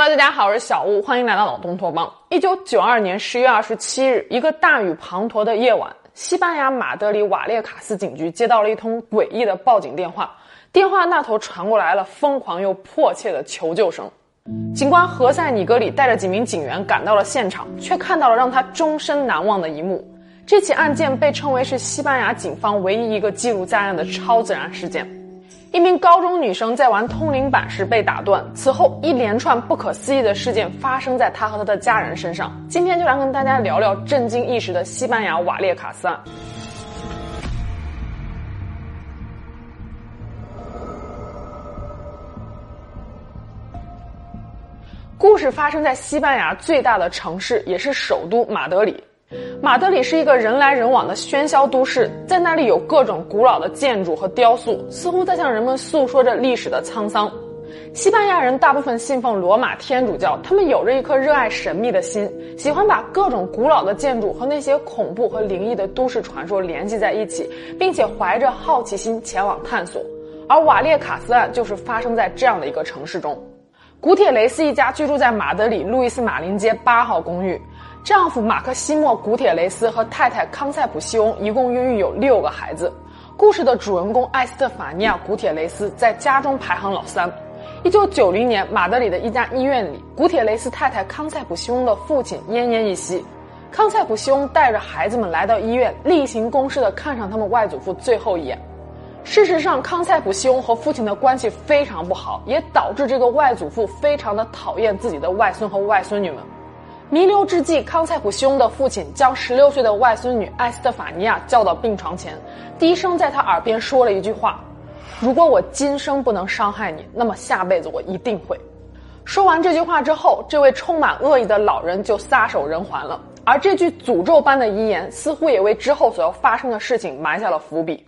Hello，大家好，我是小吴，欢迎来到老东托邦。一九九二年十月二十七日，一个大雨滂沱的夜晚，西班牙马德里瓦列卡斯警局接到了一通诡异的报警电话，电话那头传过来了疯狂又迫切的求救声。警官何塞尼格里带着几名警员赶到了现场，却看到了让他终身难忘的一幕。这起案件被称为是西班牙警方唯一一个记录在案的超自然事件。一名高中女生在玩通灵板时被打断，此后一连串不可思议的事件发生在她和她的家人身上。今天就来跟大家聊聊震惊一时的西班牙瓦列卡斯案。故事发生在西班牙最大的城市，也是首都马德里。马德里是一个人来人往的喧嚣都市，在那里有各种古老的建筑和雕塑，似乎在向人们诉说着历史的沧桑。西班牙人大部分信奉罗马天主教，他们有着一颗热爱神秘的心，喜欢把各种古老的建筑和那些恐怖和灵异的都市传说联系在一起，并且怀着好奇心前往探索。而瓦列卡斯案就是发生在这样的一个城市中。古铁雷斯一家居住在马德里路易斯马林街八号公寓。丈夫马克西莫·古铁雷斯和太太康塞普西翁一共孕育有六个孩子。故事的主人公艾斯特法尼亚·古铁雷斯在家中排行老三。一九九零年，马德里的一家医院里，古铁雷斯太太康塞普西翁的父亲奄奄一息。康塞普西翁带着孩子们来到医院，例行公事地看上他们外祖父最后一眼。事实上，康塞普西翁和父亲的关系非常不好，也导致这个外祖父非常的讨厌自己的外孙和外孙女们。弥留之际，康塞普西翁的父亲将十六岁的外孙女艾斯特法尼亚叫到病床前，低声在她耳边说了一句话：“如果我今生不能伤害你，那么下辈子我一定会。”说完这句话之后，这位充满恶意的老人就撒手人寰了。而这句诅咒般的遗言，似乎也为之后所要发生的事情埋下了伏笔。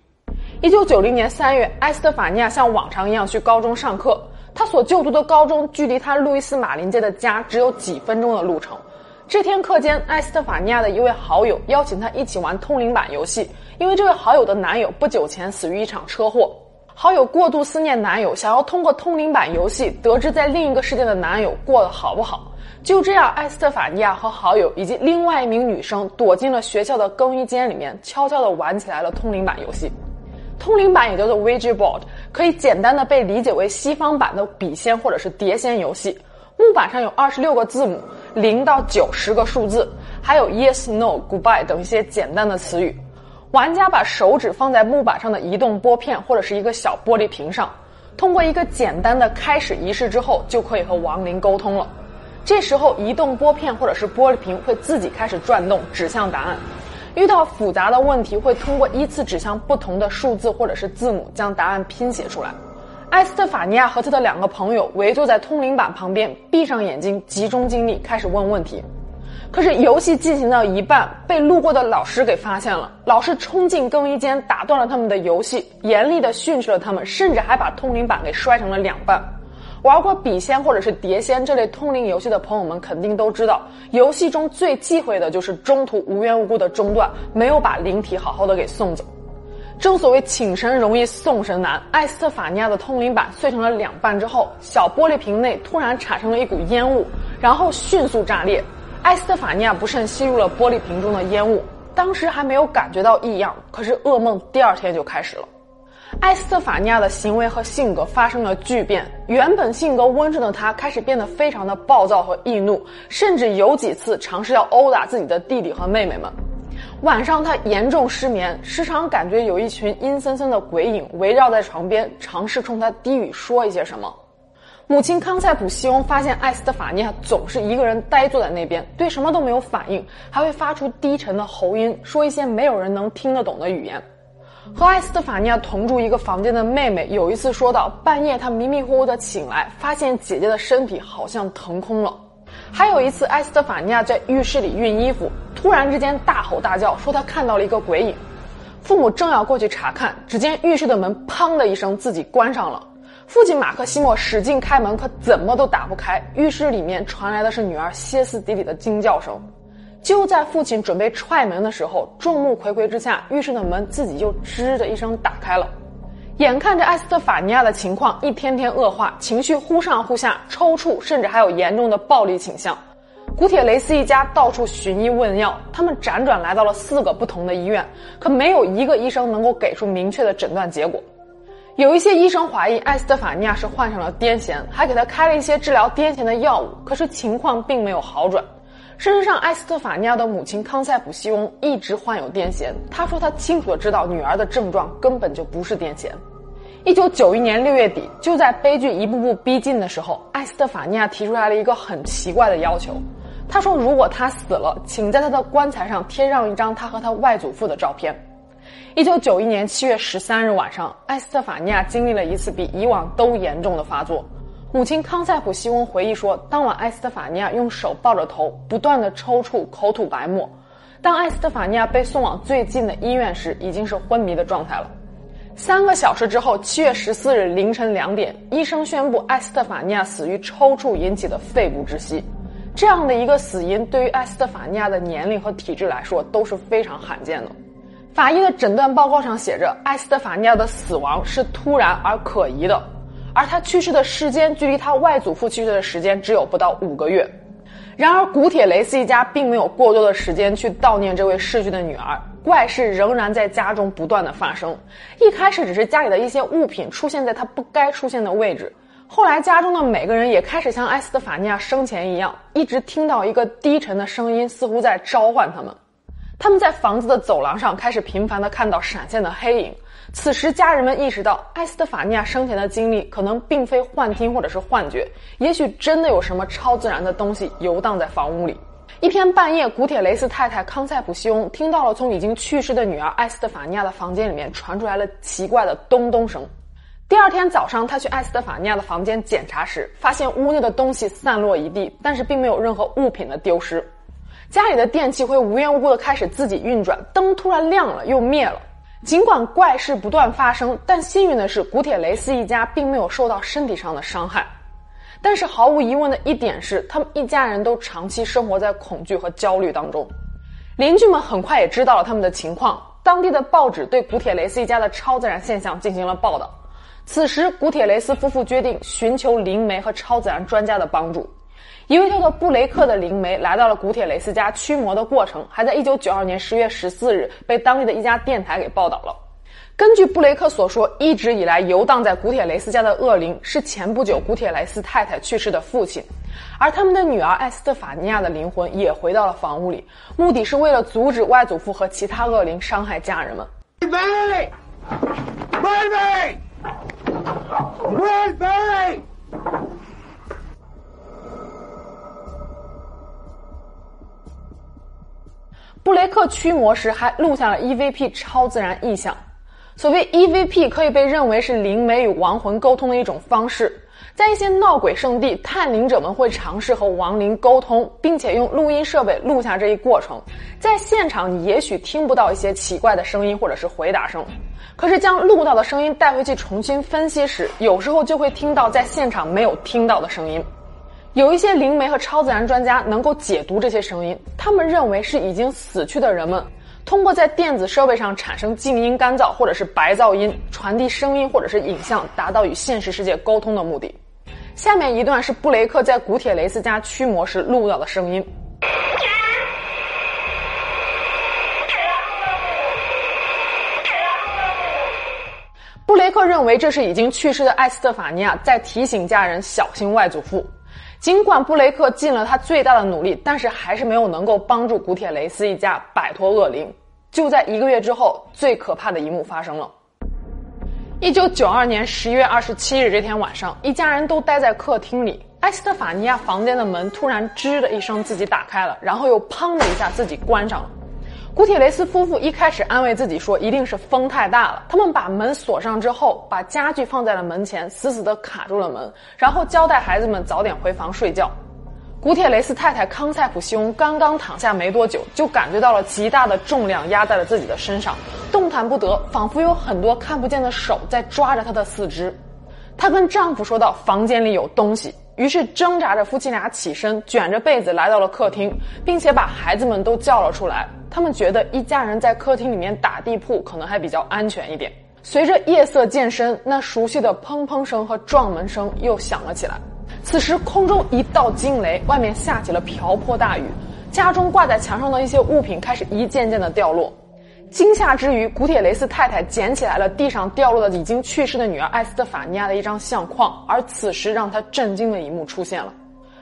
一九九零年三月，艾斯特法尼亚像往常一样去高中上课。他所就读的高中距离他路易斯马林街的家只有几分钟的路程。这天课间，艾斯特法尼亚的一位好友邀请她一起玩通灵板游戏。因为这位好友的男友不久前死于一场车祸，好友过度思念男友，想要通过通灵板游戏得知在另一个世界的男友过得好不好。就这样，艾斯特法尼亚和好友以及另外一名女生躲进了学校的更衣间里面，悄悄地玩起来了通灵板游戏。通灵板也叫做 Ouija board，可以简单的被理解为西方版的笔仙或者是碟仙游戏。木板上有二十六个字母。零到九十个数字，还有 yes、no、goodbye 等一些简单的词语。玩家把手指放在木板上的移动拨片或者是一个小玻璃瓶上，通过一个简单的开始仪式之后，就可以和亡灵沟通了。这时候，移动拨片或者是玻璃瓶会自己开始转动，指向答案。遇到复杂的问题，会通过依次指向不同的数字或者是字母，将答案拼写出来。埃斯特法尼亚和他的两个朋友围坐在通灵板旁边，闭上眼睛，集中精力开始问问题。可是游戏进行到一半，被路过的老师给发现了。老师冲进更衣间，打断了他们的游戏，严厉地训斥了他们，甚至还把通灵板给摔成了两半。玩过笔仙或者是碟仙这类通灵游戏的朋友们肯定都知道，游戏中最忌讳的就是中途无缘无故的中断，没有把灵体好好的给送走。正所谓请神容易送神难，艾斯特法尼亚的通灵板碎成了两半之后，小玻璃瓶内突然产生了一股烟雾，然后迅速炸裂。艾斯特法尼亚不慎吸入了玻璃瓶中的烟雾，当时还没有感觉到异样，可是噩梦第二天就开始了。艾斯特法尼亚的行为和性格发生了巨变，原本性格温顺的他开始变得非常的暴躁和易怒，甚至有几次尝试要殴打自己的弟弟和妹妹们。晚上，他严重失眠，时常感觉有一群阴森森的鬼影围绕在床边，尝试冲他低语说一些什么。母亲康塞普西翁发现艾斯特法尼亚总是一个人呆坐在那边，对什么都没有反应，还会发出低沉的喉音，说一些没有人能听得懂的语言。和艾斯特法尼亚同住一个房间的妹妹有一次说到，半夜她迷迷糊糊的醒来，发现姐姐的身体好像腾空了。还有一次，埃斯特法尼亚在浴室里熨衣服，突然之间大吼大叫，说他看到了一个鬼影。父母正要过去查看，只见浴室的门“砰”的一声自己关上了。父亲马克西莫使劲开门，可怎么都打不开。浴室里面传来的是女儿歇斯底里的惊叫声。就在父亲准备踹门的时候，众目睽睽之下，浴室的门自己就吱的一声打开了。眼看着埃斯特法尼亚的情况一天天恶化，情绪忽上忽下，抽搐，甚至还有严重的暴力倾向。古铁雷斯一家到处寻医问药，他们辗转来到了四个不同的医院，可没有一个医生能够给出明确的诊断结果。有一些医生怀疑艾斯特法尼亚是患上了癫痫，还给他开了一些治疗癫痫的药物，可是情况并没有好转。事实上，艾斯特法尼亚的母亲康塞普西翁一直患有癫痫。他说他清楚的知道女儿的症状根本就不是癫痫。一九九一年六月底，就在悲剧一步步逼近的时候，艾斯特法尼亚提出来了一个很奇怪的要求。他说，如果他死了，请在他的棺材上贴上一张他和他外祖父的照片。一九九一年七月十三日晚上，艾斯特法尼亚经历了一次比以往都严重的发作。母亲康塞普西翁回忆说，当晚艾斯特法尼亚用手抱着头，不断的抽搐，口吐白沫。当艾斯特法尼亚被送往最近的医院时，已经是昏迷的状态了。三个小时之后，七月十四日凌晨两点，医生宣布艾斯特法尼亚死于抽搐引起的肺部窒息。这样的一个死因，对于艾斯特法尼亚的年龄和体质来说都是非常罕见的。法医的诊断报告上写着，艾斯特法尼亚的死亡是突然而可疑的。而他去世的时间距离他外祖父去世的时间只有不到五个月，然而古铁雷斯一家并没有过多的时间去悼念这位逝去的女儿，怪事仍然在家中不断的发生。一开始只是家里的一些物品出现在他不该出现的位置，后来家中的每个人也开始像埃斯特法尼亚生前一样，一直听到一个低沉的声音，似乎在召唤他们。他们在房子的走廊上开始频繁的看到闪现的黑影。此时，家人们意识到，艾斯特法尼亚生前的经历可能并非幻听或者是幻觉，也许真的有什么超自然的东西游荡在房屋里。一天半夜，古铁雷斯太太康塞普西翁听到了从已经去世的女儿艾斯特法尼亚的房间里面传出来了奇怪的咚咚声。第二天早上，他去艾斯特法尼亚的房间检查时，发现屋内的东西散落一地，但是并没有任何物品的丢失。家里的电器会无缘无故的开始自己运转，灯突然亮了又灭了。尽管怪事不断发生，但幸运的是，古铁雷斯一家并没有受到身体上的伤害。但是毫无疑问的一点是，他们一家人都长期生活在恐惧和焦虑当中。邻居们很快也知道了他们的情况，当地的报纸对古铁雷斯一家的超自然现象进行了报道。此时，古铁雷斯夫妇决定寻求灵媒和超自然专家的帮助。一位叫做布雷克的灵媒来到了古铁雷斯家驱魔的过程，还在一九九二年十月十四日被当地的一家电台给报道了。根据布雷克所说，一直以来游荡在古铁雷斯家的恶灵是前不久古铁雷斯太太去世的父亲，而他们的女儿艾斯特法尼亚的灵魂也回到了房屋里，目的是为了阻止外祖父和其他恶灵伤害家人们。布雷克驱魔时还录下了 EVP 超自然意象。所谓 EVP 可以被认为是灵媒与亡魂沟通的一种方式。在一些闹鬼圣地，探灵者们会尝试和亡灵沟通，并且用录音设备录下这一过程。在现场，你也许听不到一些奇怪的声音或者是回答声，可是将录到的声音带回去重新分析时，有时候就会听到在现场没有听到的声音。有一些灵媒和超自然专家能够解读这些声音，他们认为是已经死去的人们通过在电子设备上产生静音干燥或者是白噪音传递声音或者是影像，达到与现实世界沟通的目的。下面一段是布雷克在古铁雷斯家驱魔时录到的声音。布雷克认为这是已经去世的艾斯特法尼亚在提醒家人小心外祖父。尽管布雷克尽了他最大的努力，但是还是没有能够帮助古铁雷斯一家摆脱恶灵。就在一个月之后，最可怕的一幕发生了。一九九二年十一月二十七日这天晚上，一家人都待在客厅里，埃斯特法尼亚房间的门突然吱的一声自己打开了，然后又砰的一下自己关上了。古铁雷斯夫妇一开始安慰自己说，一定是风太大了。他们把门锁上之后，把家具放在了门前，死死地卡住了门，然后交代孩子们早点回房睡觉。古铁雷斯太太康塞普西翁刚刚躺下没多久，就感觉到了极大的重量压在了自己的身上，动弹不得，仿佛有很多看不见的手在抓着她的四肢。她跟丈夫说道：“房间里有东西。”于是挣扎着，夫妻俩起身，卷着被子来到了客厅，并且把孩子们都叫了出来。他们觉得一家人在客厅里面打地铺可能还比较安全一点。随着夜色渐深，那熟悉的砰砰声和撞门声又响了起来。此时，空中一道惊雷，外面下起了瓢泼大雨，家中挂在墙上的一些物品开始一件件的掉落。惊吓之余，古铁雷斯太太捡起来了地上掉落的已经去世的女儿艾斯特法尼亚的一张相框，而此时让她震惊的一幕出现了：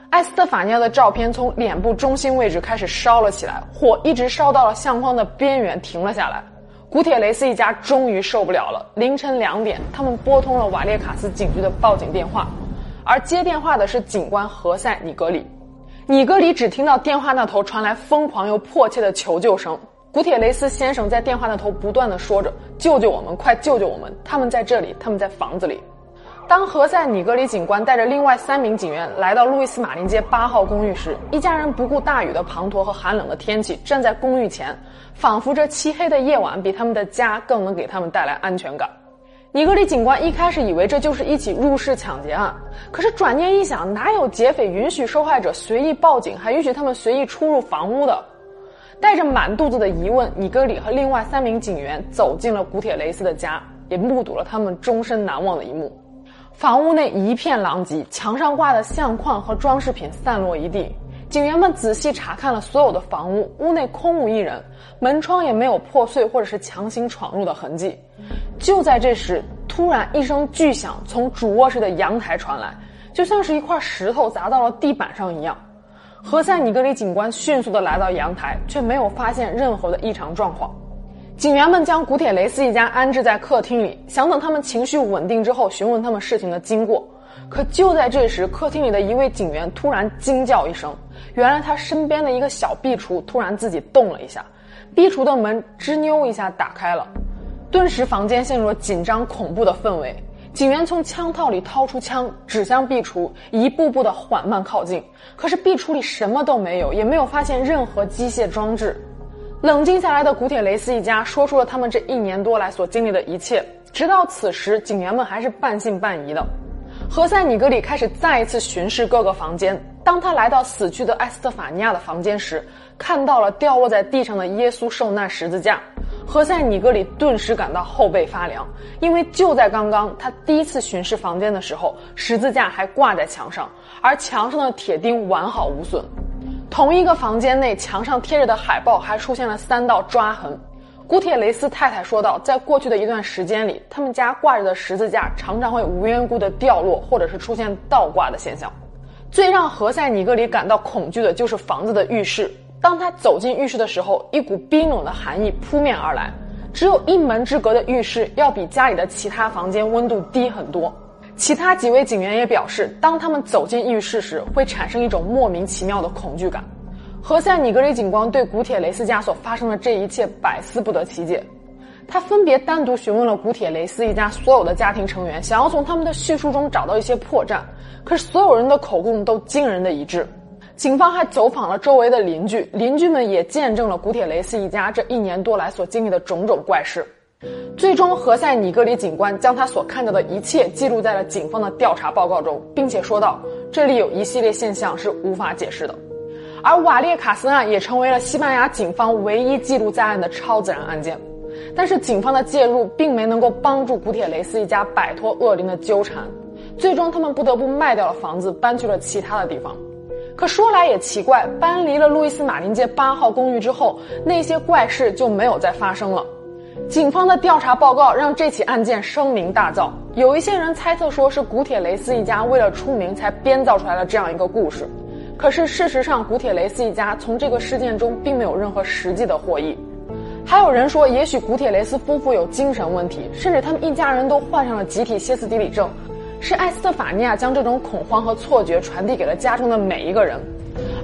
艾斯特法尼亚的照片从脸部中心位置开始烧了起来，火一直烧到了相框的边缘，停了下来。古铁雷斯一家终于受不了了。凌晨两点，他们拨通了瓦列卡斯警局的报警电话，而接电话的是警官何塞·尼格里。尼格里只听到电话那头传来疯狂又迫切的求救声。古铁雷斯先生在电话那头不断的说着：“救救我们，快救救我们！他们在这里，他们在房子里。”当何塞·尼格里警官带着另外三名警员来到路易斯·马林街八号公寓时，一家人不顾大雨的滂沱和寒冷的天气，站在公寓前，仿佛这漆黑的夜晚比他们的家更能给他们带来安全感。尼格里警官一开始以为这就是一起入室抢劫案，可是转念一想，哪有劫匪允许受害者随意报警，还允许他们随意出入房屋的？带着满肚子的疑问，尼格里和另外三名警员走进了古铁雷斯的家，也目睹了他们终身难忘的一幕。房屋内一片狼藉，墙上挂的相框和装饰品散落一地。警员们仔细查看了所有的房屋，屋内空无一人，门窗也没有破碎或者是强行闯入的痕迹。就在这时，突然一声巨响从主卧室的阳台传来，就像是一块石头砸到了地板上一样。何塞·尼格里警官迅速地来到阳台，却没有发现任何的异常状况。警员们将古铁雷斯一家安置在客厅里，想等他们情绪稳定之后询问他们事情的经过。可就在这时，客厅里的一位警员突然惊叫一声，原来他身边的一个小壁橱突然自己动了一下，壁橱的门吱扭一下打开了，顿时房间陷入了紧张恐怖的氛围。警员从枪套里掏出枪，指向壁橱，一步步的缓慢靠近。可是壁橱里什么都没有，也没有发现任何机械装置。冷静下来的古铁雷斯一家说出了他们这一年多来所经历的一切。直到此时，警员们还是半信半疑的。何塞·尼格里开始再一次巡视各个房间。当他来到死去的埃斯特法尼亚的房间时，看到了掉落在地上的耶稣受难十字架。何塞·尼格里顿时感到后背发凉，因为就在刚刚，他第一次巡视房间的时候，十字架还挂在墙上，而墙上的铁钉完好无损。同一个房间内，墙上贴着的海报还出现了三道抓痕。古铁雷斯太太说道，在过去的一段时间里，他们家挂着的十字架常常会无缘故的掉落，或者是出现倒挂的现象。最让何塞·尼格里感到恐惧的就是房子的浴室。当他走进浴室的时候，一股冰冷的寒意扑面而来。只有一门之隔的浴室要比家里的其他房间温度低很多。其他几位警员也表示，当他们走进浴室时，会产生一种莫名其妙的恐惧感。何塞·尼格里警官对古铁雷斯家所发生的这一切百思不得其解。他分别单独询问了古铁雷斯一家所有的家庭成员，想要从他们的叙述中找到一些破绽。可是所有人的口供都惊人的一致。警方还走访了周围的邻居，邻居们也见证了古铁雷斯一家这一年多来所经历的种种怪事。最终，何塞·尼格里警官将他所看到的一切记录在了警方的调查报告中，并且说道：“这里有一系列现象是无法解释的。”而瓦列卡斯案也成为了西班牙警方唯一记录在案的超自然案件。但是，警方的介入并没能够帮助古铁雷斯一家摆脱恶灵的纠缠，最终他们不得不卖掉了房子，搬去了其他的地方。可说来也奇怪，搬离了路易斯马林街八号公寓之后，那些怪事就没有再发生了。警方的调查报告让这起案件声名大噪，有一些人猜测说是古铁雷斯一家为了出名才编造出来了这样一个故事。可是事实上，古铁雷斯一家从这个事件中并没有任何实际的获益。还有人说，也许古铁雷斯夫妇有精神问题，甚至他们一家人都患上了集体歇斯底里症。是埃斯特法尼亚将这种恐慌和错觉传递给了家中的每一个人，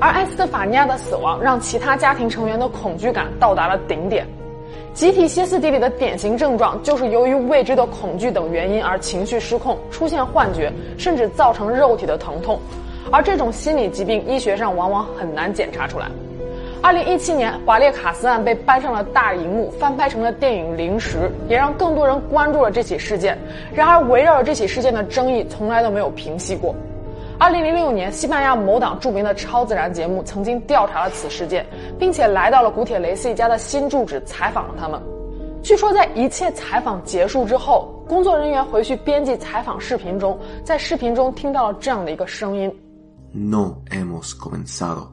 而埃斯特法尼亚的死亡让其他家庭成员的恐惧感到达了顶点。集体歇斯底里的典型症状就是由于未知的恐惧等原因而情绪失控，出现幻觉，甚至造成肉体的疼痛。而这种心理疾病医学上往往很难检查出来。二零一七年，瓦列卡斯案被搬上了大荧幕，翻拍成了电影《零食》，也让更多人关注了这起事件。然而，围绕着这起事件的争议从来都没有平息过。二零零六年，西班牙某档著名的超自然节目曾经调查了此事件，并且来到了古铁雷斯一家的新住址采访了他们。据说在一切采访结束之后，工作人员回去编辑采访视频中，在视频中听到了这样的一个声音：“No hemos comenzado。”